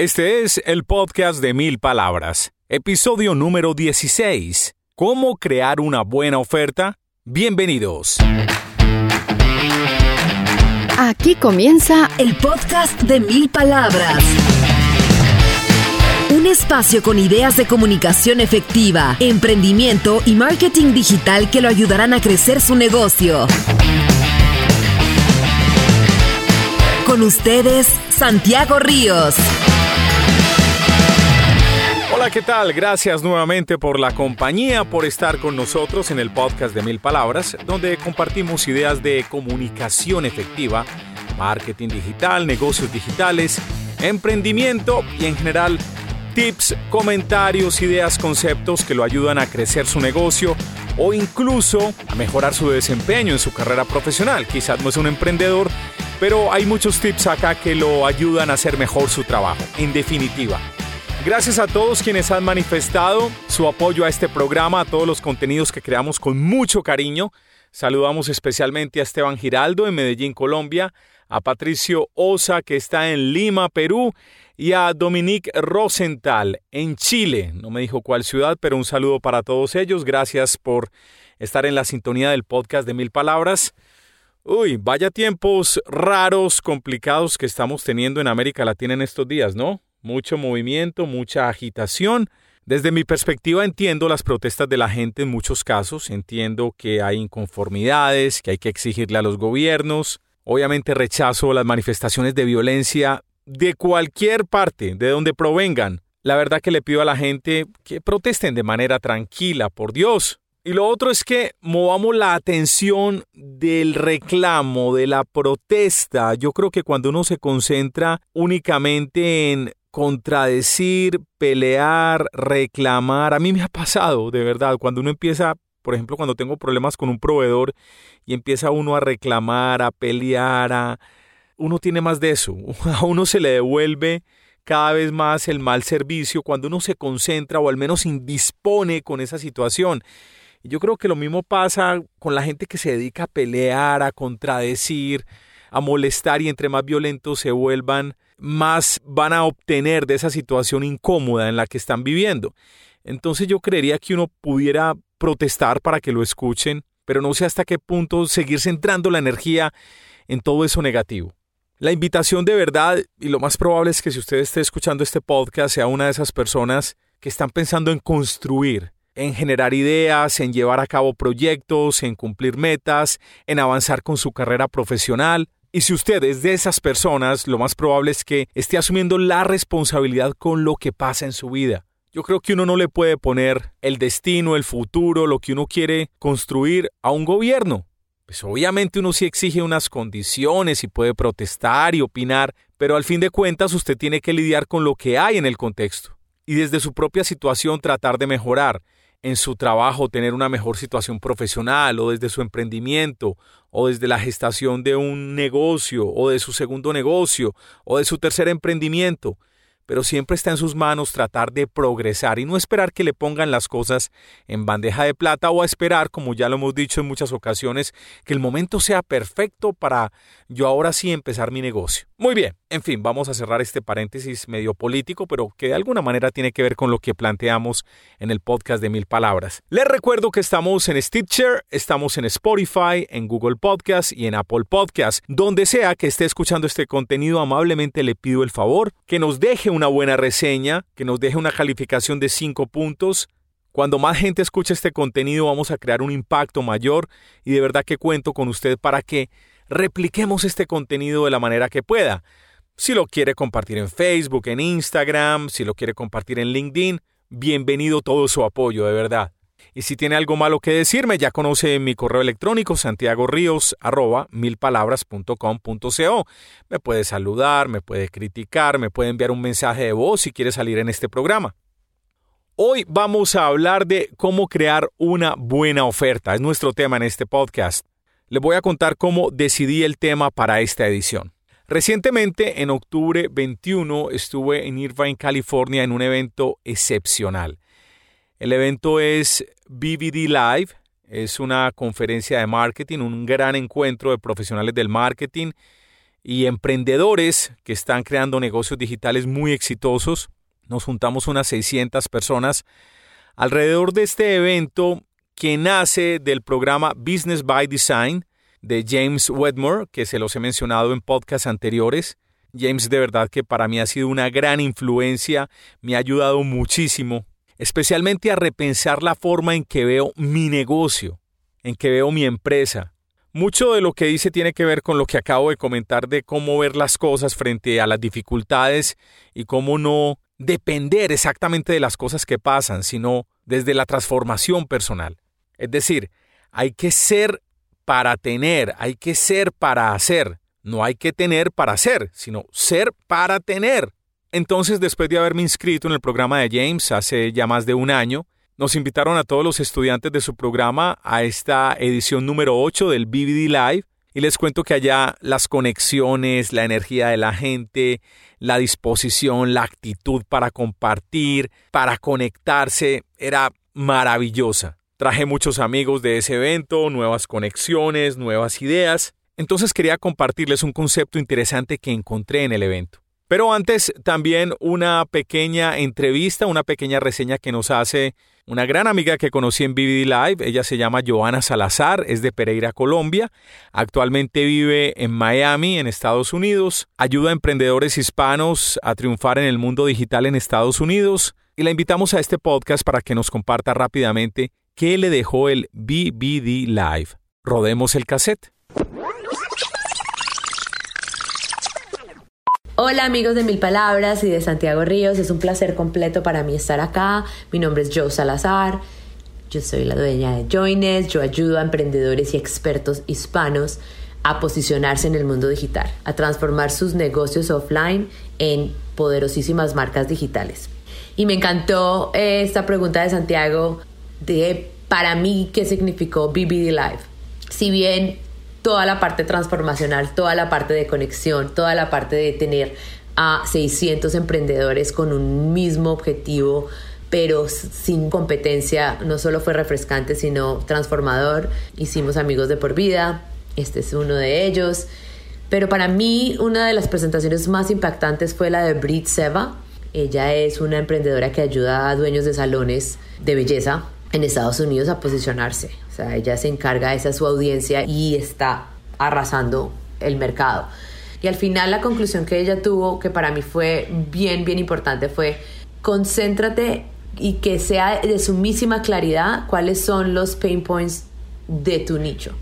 Este es el podcast de mil palabras, episodio número 16. ¿Cómo crear una buena oferta? Bienvenidos. Aquí comienza el podcast de mil palabras. Un espacio con ideas de comunicación efectiva, emprendimiento y marketing digital que lo ayudarán a crecer su negocio. Con ustedes, Santiago Ríos. Hola, ¿qué tal? Gracias nuevamente por la compañía, por estar con nosotros en el podcast de Mil Palabras, donde compartimos ideas de comunicación efectiva, marketing digital, negocios digitales, emprendimiento y en general tips, comentarios, ideas, conceptos que lo ayudan a crecer su negocio o incluso a mejorar su desempeño en su carrera profesional. Quizás no es un emprendedor, pero hay muchos tips acá que lo ayudan a hacer mejor su trabajo. En definitiva, Gracias a todos quienes han manifestado su apoyo a este programa, a todos los contenidos que creamos con mucho cariño. Saludamos especialmente a Esteban Giraldo en Medellín, Colombia, a Patricio Osa que está en Lima, Perú, y a Dominique Rosenthal en Chile. No me dijo cuál ciudad, pero un saludo para todos ellos. Gracias por estar en la sintonía del podcast de Mil Palabras. Uy, vaya tiempos raros, complicados que estamos teniendo en América Latina en estos días, ¿no? Mucho movimiento, mucha agitación. Desde mi perspectiva entiendo las protestas de la gente en muchos casos, entiendo que hay inconformidades, que hay que exigirle a los gobiernos, obviamente rechazo las manifestaciones de violencia de cualquier parte, de donde provengan. La verdad que le pido a la gente que protesten de manera tranquila, por Dios. Y lo otro es que movamos la atención del reclamo, de la protesta. Yo creo que cuando uno se concentra únicamente en contradecir, pelear, reclamar. A mí me ha pasado, de verdad, cuando uno empieza, por ejemplo, cuando tengo problemas con un proveedor y empieza uno a reclamar, a pelear, a... uno tiene más de eso. A uno se le devuelve cada vez más el mal servicio cuando uno se concentra o al menos indispone con esa situación. Yo creo que lo mismo pasa con la gente que se dedica a pelear, a contradecir, a molestar y entre más violentos se vuelvan, más van a obtener de esa situación incómoda en la que están viviendo. Entonces yo creería que uno pudiera protestar para que lo escuchen, pero no sé hasta qué punto seguir centrando la energía en todo eso negativo. La invitación de verdad, y lo más probable es que si usted esté escuchando este podcast sea una de esas personas que están pensando en construir, en generar ideas, en llevar a cabo proyectos, en cumplir metas, en avanzar con su carrera profesional, y si usted es de esas personas, lo más probable es que esté asumiendo la responsabilidad con lo que pasa en su vida. Yo creo que uno no le puede poner el destino, el futuro, lo que uno quiere construir a un gobierno. Pues obviamente uno sí exige unas condiciones y puede protestar y opinar, pero al fin de cuentas usted tiene que lidiar con lo que hay en el contexto y desde su propia situación tratar de mejorar en su trabajo tener una mejor situación profesional o desde su emprendimiento o desde la gestación de un negocio o de su segundo negocio o de su tercer emprendimiento pero siempre está en sus manos tratar de progresar y no esperar que le pongan las cosas en bandeja de plata o a esperar, como ya lo hemos dicho en muchas ocasiones, que el momento sea perfecto para yo ahora sí empezar mi negocio. Muy bien, en fin, vamos a cerrar este paréntesis medio político, pero que de alguna manera tiene que ver con lo que planteamos en el podcast de Mil Palabras. Les recuerdo que estamos en Stitcher, estamos en Spotify, en Google Podcast y en Apple Podcast. Donde sea que esté escuchando este contenido, amablemente le pido el favor que nos deje un una buena reseña, que nos deje una calificación de 5 puntos. Cuando más gente escuche este contenido vamos a crear un impacto mayor y de verdad que cuento con usted para que repliquemos este contenido de la manera que pueda. Si lo quiere compartir en Facebook, en Instagram, si lo quiere compartir en LinkedIn, bienvenido todo su apoyo, de verdad. Y si tiene algo malo que decirme, ya conoce mi correo electrónico santiagoríos.milpalabras.com.co. Me puede saludar, me puede criticar, me puede enviar un mensaje de voz si quiere salir en este programa. Hoy vamos a hablar de cómo crear una buena oferta. Es nuestro tema en este podcast. Les voy a contar cómo decidí el tema para esta edición. Recientemente, en octubre 21, estuve en Irvine, California, en un evento excepcional. El evento es BBD Live, es una conferencia de marketing, un gran encuentro de profesionales del marketing y emprendedores que están creando negocios digitales muy exitosos. Nos juntamos unas 600 personas alrededor de este evento que nace del programa Business by Design de James Wedmore, que se los he mencionado en podcasts anteriores. James de verdad que para mí ha sido una gran influencia, me ha ayudado muchísimo, especialmente a repensar la forma en que veo mi negocio, en que veo mi empresa. Mucho de lo que dice tiene que ver con lo que acabo de comentar de cómo ver las cosas frente a las dificultades y cómo no depender exactamente de las cosas que pasan, sino desde la transformación personal. Es decir, hay que ser para tener, hay que ser para hacer. No hay que tener para ser, sino ser para tener. Entonces, después de haberme inscrito en el programa de James hace ya más de un año, nos invitaron a todos los estudiantes de su programa a esta edición número 8 del BBD Live y les cuento que allá las conexiones, la energía de la gente, la disposición, la actitud para compartir, para conectarse, era maravillosa. Traje muchos amigos de ese evento, nuevas conexiones, nuevas ideas entonces quería compartirles un concepto interesante que encontré en el evento. Pero antes también una pequeña entrevista, una pequeña reseña que nos hace una gran amiga que conocí en BBD Live. Ella se llama Joana Salazar, es de Pereira, Colombia. Actualmente vive en Miami, en Estados Unidos. Ayuda a emprendedores hispanos a triunfar en el mundo digital en Estados Unidos. Y la invitamos a este podcast para que nos comparta rápidamente qué le dejó el BBD Live. Rodemos el cassette. Hola amigos de Mil Palabras y de Santiago Ríos, es un placer completo para mí estar acá. Mi nombre es Joe Salazar, yo soy la dueña de Joines, yo ayudo a emprendedores y expertos hispanos a posicionarse en el mundo digital, a transformar sus negocios offline en poderosísimas marcas digitales. Y me encantó eh, esta pregunta de Santiago de para mí qué significó BBD Live. Si bien toda la parte transformacional, toda la parte de conexión, toda la parte de tener a 600 emprendedores con un mismo objetivo, pero sin competencia, no solo fue refrescante, sino transformador. Hicimos amigos de por vida, este es uno de ellos. Pero para mí una de las presentaciones más impactantes fue la de Brit Seva. Ella es una emprendedora que ayuda a dueños de salones de belleza en Estados Unidos a posicionarse. O sea, ella se encarga, esa su audiencia y está arrasando el mercado. Y al final la conclusión que ella tuvo, que para mí fue bien, bien importante, fue concéntrate y que sea de sumísima claridad cuáles son los pain points de tu nicho.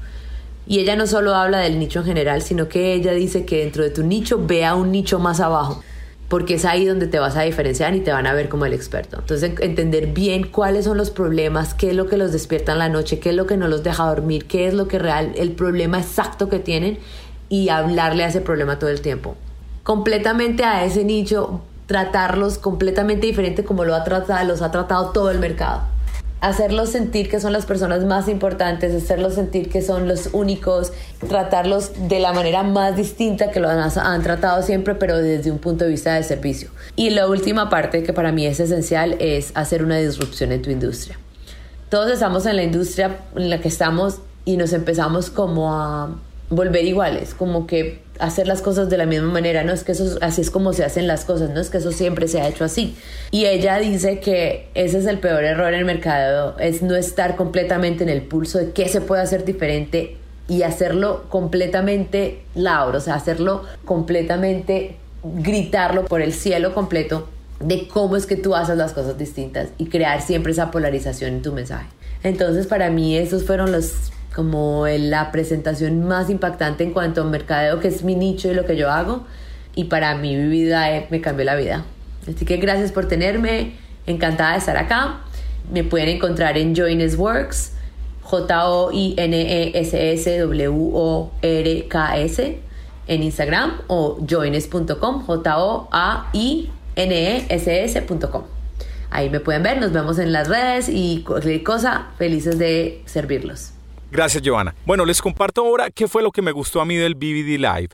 Y ella no solo habla del nicho en general, sino que ella dice que dentro de tu nicho vea un nicho más abajo porque es ahí donde te vas a diferenciar y te van a ver como el experto. Entonces, entender bien cuáles son los problemas, qué es lo que los despierta en la noche, qué es lo que no los deja dormir, qué es lo que real, el problema exacto que tienen y hablarle a ese problema todo el tiempo. Completamente a ese nicho, tratarlos completamente diferente como lo ha tratado, los ha tratado todo el mercado hacerlos sentir que son las personas más importantes, hacerlos sentir que son los únicos, tratarlos de la manera más distinta que lo han, tratado siempre, pero desde un punto de vista de servicio. Y la última parte que para mí es esencial es hacer una disrupción en tu industria. Todos estamos en la industria en la que estamos y nos empezamos como a volver iguales, como que hacer las cosas de la misma manera, no es que eso así es como se hacen las cosas, no es que eso siempre se ha hecho así. Y ella dice que ese es el peor error en el mercado, es no estar completamente en el pulso de qué se puede hacer diferente y hacerlo completamente loud, o sea, hacerlo completamente gritarlo por el cielo completo de cómo es que tú haces las cosas distintas y crear siempre esa polarización en tu mensaje. Entonces, para mí esos fueron los como la presentación más impactante en cuanto a mercadeo, que es mi nicho y lo que yo hago. Y para mi vida eh, me cambió la vida. Así que gracias por tenerme, encantada de estar acá. Me pueden encontrar en Joines Works, J-O-I-N-E-S-S-W-O-R-K-S en Instagram o joines.com, J-O-A-I-N-E-S-S.com. Ahí me pueden ver, nos vemos en las redes y cualquier cosa, felices de servirlos. Gracias, Giovanna. Bueno, les comparto ahora qué fue lo que me gustó a mí del BBD Live.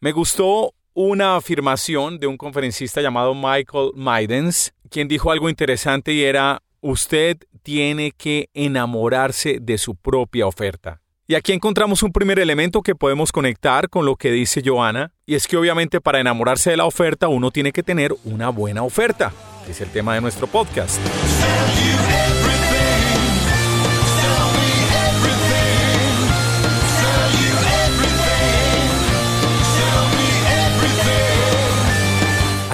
Me gustó una afirmación de un conferencista llamado Michael Maidens, quien dijo algo interesante y era, usted tiene que enamorarse de su propia oferta. Y aquí encontramos un primer elemento que podemos conectar con lo que dice Joana, y es que obviamente para enamorarse de la oferta uno tiene que tener una buena oferta, que es el tema de nuestro podcast.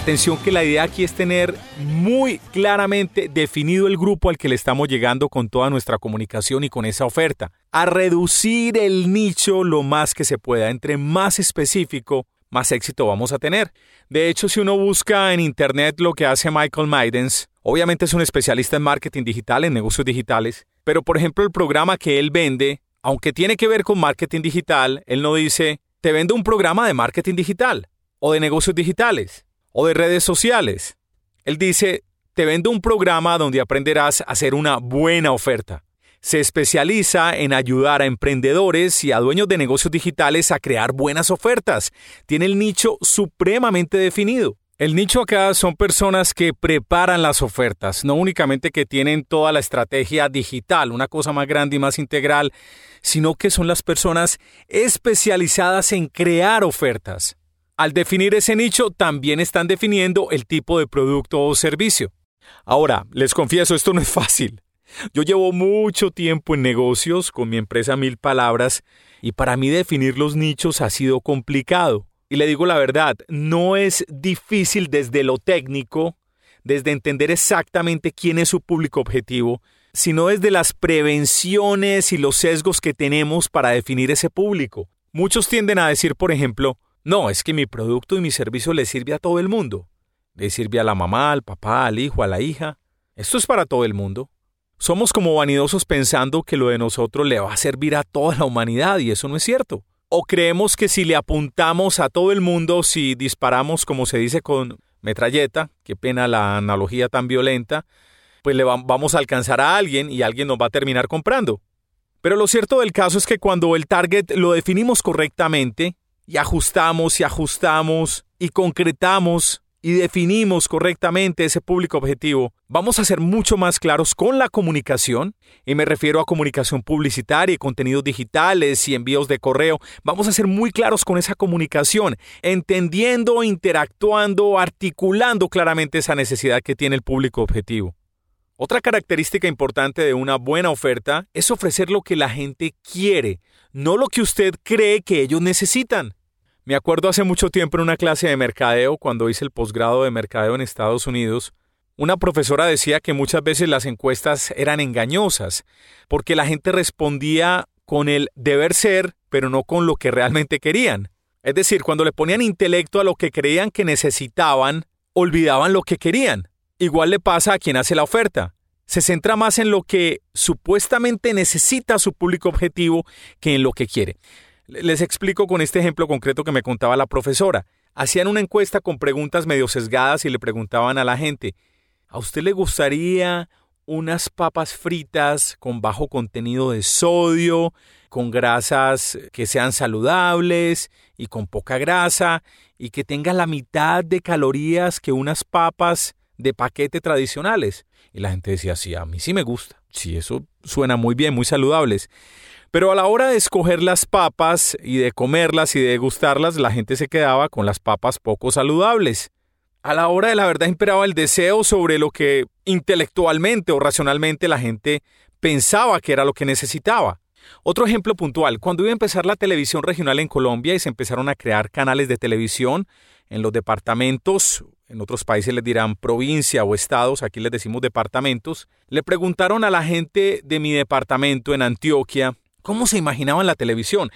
Atención que la idea aquí es tener muy claramente definido el grupo al que le estamos llegando con toda nuestra comunicación y con esa oferta. A reducir el nicho lo más que se pueda. Entre más específico, más éxito vamos a tener. De hecho, si uno busca en internet lo que hace Michael Maidens, obviamente es un especialista en marketing digital, en negocios digitales, pero por ejemplo el programa que él vende, aunque tiene que ver con marketing digital, él no dice, te vendo un programa de marketing digital o de negocios digitales o de redes sociales. Él dice, te vendo un programa donde aprenderás a hacer una buena oferta. Se especializa en ayudar a emprendedores y a dueños de negocios digitales a crear buenas ofertas. Tiene el nicho supremamente definido. El nicho acá son personas que preparan las ofertas, no únicamente que tienen toda la estrategia digital, una cosa más grande y más integral, sino que son las personas especializadas en crear ofertas. Al definir ese nicho, también están definiendo el tipo de producto o servicio. Ahora, les confieso, esto no es fácil. Yo llevo mucho tiempo en negocios con mi empresa Mil Palabras y para mí definir los nichos ha sido complicado. Y le digo la verdad, no es difícil desde lo técnico, desde entender exactamente quién es su público objetivo, sino desde las prevenciones y los sesgos que tenemos para definir ese público. Muchos tienden a decir, por ejemplo, no, es que mi producto y mi servicio le sirve a todo el mundo. Le sirve a la mamá, al papá, al hijo, a la hija. Esto es para todo el mundo. Somos como vanidosos pensando que lo de nosotros le va a servir a toda la humanidad y eso no es cierto. O creemos que si le apuntamos a todo el mundo, si disparamos como se dice con metralleta, qué pena la analogía tan violenta, pues le vamos a alcanzar a alguien y alguien nos va a terminar comprando. Pero lo cierto del caso es que cuando el target lo definimos correctamente, y ajustamos y ajustamos y concretamos y definimos correctamente ese público objetivo, vamos a ser mucho más claros con la comunicación, y me refiero a comunicación publicitaria contenidos digitales y envíos de correo, vamos a ser muy claros con esa comunicación, entendiendo, interactuando, articulando claramente esa necesidad que tiene el público objetivo. Otra característica importante de una buena oferta es ofrecer lo que la gente quiere, no lo que usted cree que ellos necesitan. Me acuerdo hace mucho tiempo en una clase de mercadeo, cuando hice el posgrado de mercadeo en Estados Unidos, una profesora decía que muchas veces las encuestas eran engañosas, porque la gente respondía con el deber ser, pero no con lo que realmente querían. Es decir, cuando le ponían intelecto a lo que creían que necesitaban, olvidaban lo que querían. Igual le pasa a quien hace la oferta. Se centra más en lo que supuestamente necesita su público objetivo que en lo que quiere. Les explico con este ejemplo concreto que me contaba la profesora. Hacían una encuesta con preguntas medio sesgadas y le preguntaban a la gente, ¿a usted le gustaría unas papas fritas con bajo contenido de sodio, con grasas que sean saludables y con poca grasa y que tengan la mitad de calorías que unas papas de paquete tradicionales. Y la gente decía, sí, a mí sí me gusta. Sí, eso suena muy bien, muy saludables. Pero a la hora de escoger las papas y de comerlas y de degustarlas, la gente se quedaba con las papas poco saludables. A la hora de la verdad imperaba el deseo sobre lo que intelectualmente o racionalmente la gente pensaba que era lo que necesitaba. Otro ejemplo puntual, cuando iba a empezar la televisión regional en Colombia y se empezaron a crear canales de televisión en los departamentos en otros países les dirán provincia o estados, aquí les decimos departamentos, le preguntaron a la gente de mi departamento en Antioquia cómo se imaginaban la televisión,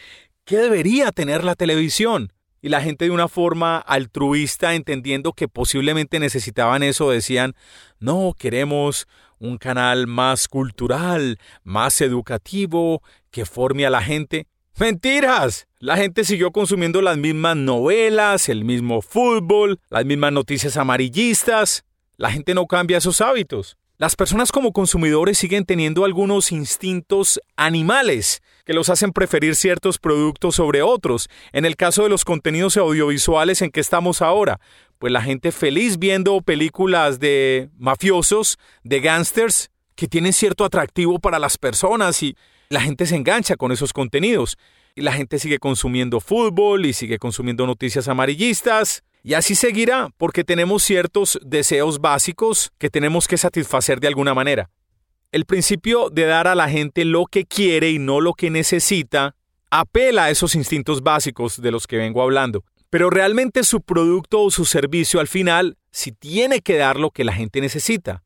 qué debería tener la televisión. Y la gente de una forma altruista, entendiendo que posiblemente necesitaban eso, decían, no, queremos un canal más cultural, más educativo, que forme a la gente. Mentiras. La gente siguió consumiendo las mismas novelas, el mismo fútbol, las mismas noticias amarillistas. La gente no cambia esos hábitos. Las personas como consumidores siguen teniendo algunos instintos animales que los hacen preferir ciertos productos sobre otros. En el caso de los contenidos audiovisuales en que estamos ahora, pues la gente feliz viendo películas de mafiosos, de gángsters, que tienen cierto atractivo para las personas y la gente se engancha con esos contenidos y la gente sigue consumiendo fútbol y sigue consumiendo noticias amarillistas. Y así seguirá porque tenemos ciertos deseos básicos que tenemos que satisfacer de alguna manera. El principio de dar a la gente lo que quiere y no lo que necesita apela a esos instintos básicos de los que vengo hablando. Pero realmente su producto o su servicio al final si tiene que dar lo que la gente necesita.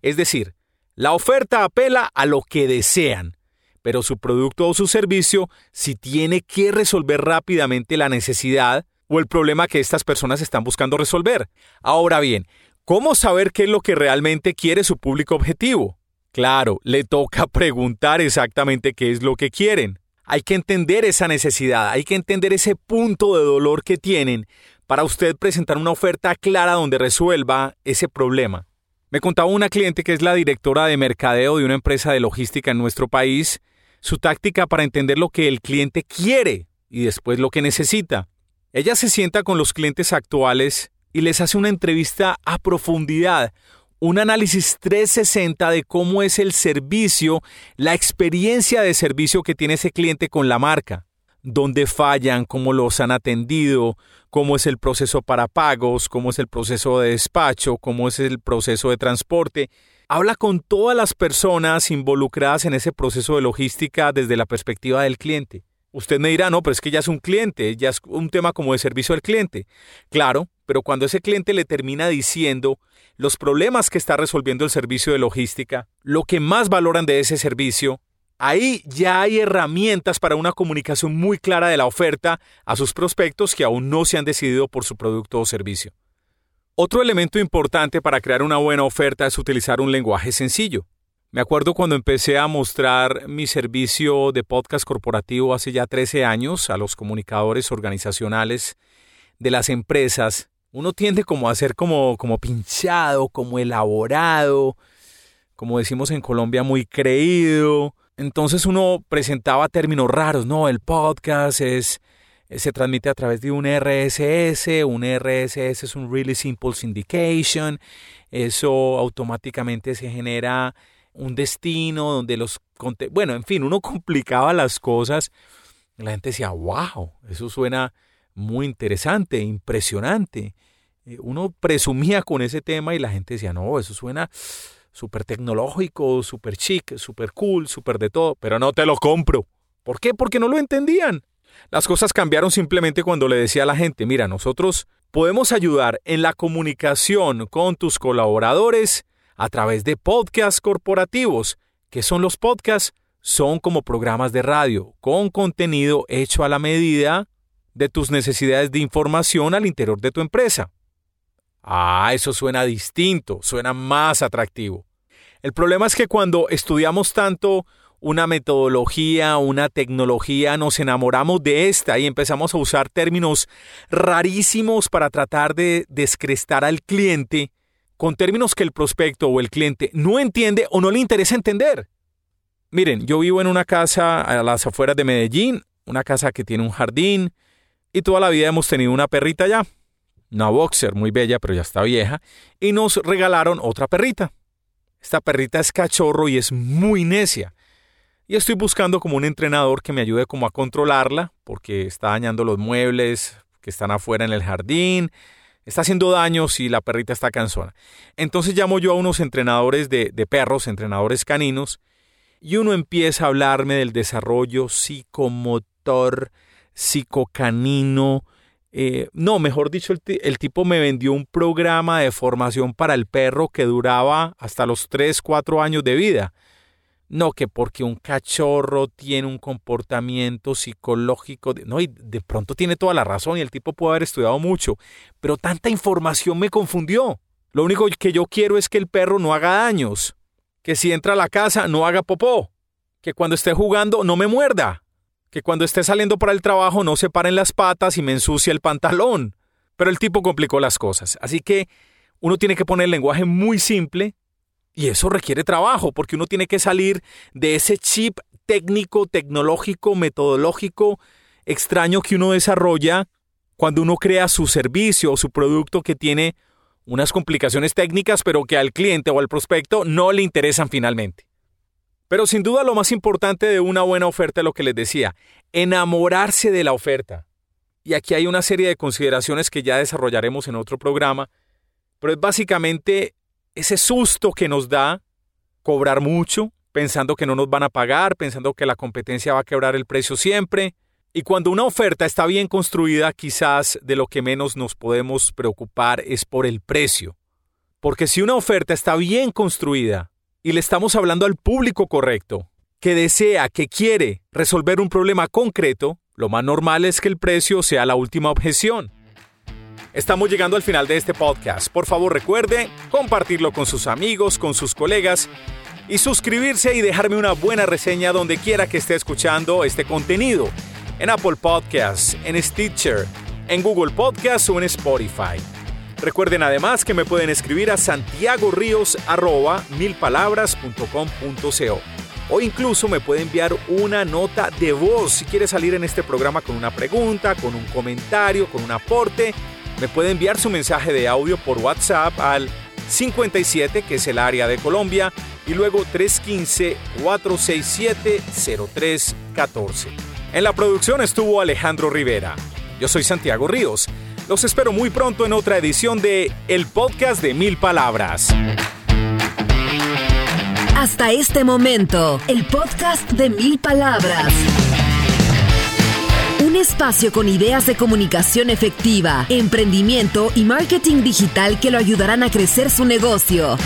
Es decir, la oferta apela a lo que desean, pero su producto o su servicio si tiene que resolver rápidamente la necesidad o el problema que estas personas están buscando resolver. Ahora bien, ¿cómo saber qué es lo que realmente quiere su público objetivo? Claro, le toca preguntar exactamente qué es lo que quieren. Hay que entender esa necesidad, hay que entender ese punto de dolor que tienen para usted presentar una oferta clara donde resuelva ese problema. Me contaba una cliente que es la directora de mercadeo de una empresa de logística en nuestro país, su táctica para entender lo que el cliente quiere y después lo que necesita. Ella se sienta con los clientes actuales y les hace una entrevista a profundidad, un análisis 360 de cómo es el servicio, la experiencia de servicio que tiene ese cliente con la marca, dónde fallan, cómo los han atendido, cómo es el proceso para pagos, cómo es el proceso de despacho, cómo es el proceso de transporte. Habla con todas las personas involucradas en ese proceso de logística desde la perspectiva del cliente. Usted me dirá, no, pero es que ya es un cliente, ya es un tema como de servicio al cliente. Claro, pero cuando ese cliente le termina diciendo los problemas que está resolviendo el servicio de logística, lo que más valoran de ese servicio, ahí ya hay herramientas para una comunicación muy clara de la oferta a sus prospectos que aún no se han decidido por su producto o servicio. Otro elemento importante para crear una buena oferta es utilizar un lenguaje sencillo. Me acuerdo cuando empecé a mostrar mi servicio de podcast corporativo hace ya 13 años a los comunicadores organizacionales de las empresas. Uno tiende como a ser como, como pinchado, como elaborado, como decimos en Colombia, muy creído. Entonces uno presentaba términos raros, no, el podcast es se transmite a través de un RSS, un RSS es un Really Simple Syndication, eso automáticamente se genera un destino donde los... Bueno, en fin, uno complicaba las cosas. La gente decía, wow, eso suena muy interesante, impresionante. Eh, uno presumía con ese tema y la gente decía, no, eso suena súper tecnológico, súper chic, súper cool, súper de todo, pero no te lo compro. ¿Por qué? Porque no lo entendían. Las cosas cambiaron simplemente cuando le decía a la gente, mira, nosotros podemos ayudar en la comunicación con tus colaboradores a través de podcasts corporativos. ¿Qué son los podcasts? Son como programas de radio con contenido hecho a la medida de tus necesidades de información al interior de tu empresa. Ah, eso suena distinto, suena más atractivo. El problema es que cuando estudiamos tanto una metodología, una tecnología, nos enamoramos de esta y empezamos a usar términos rarísimos para tratar de descrestar al cliente con términos que el prospecto o el cliente no entiende o no le interesa entender. Miren, yo vivo en una casa a las afueras de Medellín, una casa que tiene un jardín y toda la vida hemos tenido una perrita ya, una boxer muy bella pero ya está vieja, y nos regalaron otra perrita. Esta perrita es cachorro y es muy necia. Y estoy buscando como un entrenador que me ayude como a controlarla, porque está dañando los muebles que están afuera en el jardín, está haciendo daños y la perrita está cansona. Entonces llamo yo a unos entrenadores de, de perros, entrenadores caninos, y uno empieza a hablarme del desarrollo psicomotor, psicocanino. Eh, no, mejor dicho, el, tipo me vendió un programa de formación para el perro que duraba hasta los 3, 4 años de vida. No, que porque un cachorro tiene un comportamiento psicológico, no, y de pronto tiene toda la razón y el tipo puede haber estudiado mucho, pero tanta información me confundió. Lo único que yo quiero es que el perro no haga daños, que si entra a la casa no haga popó, que cuando esté jugando no me muerda, que cuando esté saliendo para el trabajo no se paren las patas y me ensucie el pantalón. Pero el tipo complicó las cosas, así que uno tiene que poner el lenguaje muy simple, y eso requiere trabajo, porque uno tiene que salir de ese chip técnico, tecnológico, metodológico extraño que uno desarrolla cuando uno crea su servicio o su producto que tiene unas complicaciones técnicas, pero que al cliente o al prospecto no le interesan finalmente. Pero sin duda lo más importante de una buena oferta es lo que les decía, enamorarse de la oferta. Y aquí hay una serie de consideraciones que ya desarrollaremos en otro programa, pero es básicamente ese susto que nos da cobrar mucho, pensando que no nos van a pagar, pensando que la competencia va a quebrar el precio siempre. Y cuando una oferta está bien construida, quizás de lo que menos nos podemos preocupar es por el precio. Porque si una oferta está bien construida y le estamos hablando al público correcto, que desea, que quiere resolver un problema concreto, lo más normal es que el precio sea la última objeción. Estamos llegando al final de este podcast. Por favor recuerde compartirlo con sus amigos, con sus colegas y suscribirse y dejarme una buena reseña donde quiera que esté escuchando este contenido. En Apple Podcasts, en Stitcher, en Google Podcasts o en Spotify. Recuerden además que me pueden escribir a santiagoríos.milpalabras.com.co o incluso me puede enviar una nota de voz si quiere salir en este programa con una pregunta, con un comentario, con un aporte. Me puede enviar su mensaje de audio por WhatsApp al 57, que es el área de Colombia, y luego 315-467-0314. En la producción estuvo Alejandro Rivera. Yo soy Santiago Ríos. Los espero muy pronto en otra edición de El Podcast de Mil Palabras. Hasta este momento, el podcast de Mil Palabras. Un espacio con ideas de comunicación efectiva, emprendimiento y marketing digital que lo ayudarán a crecer su negocio.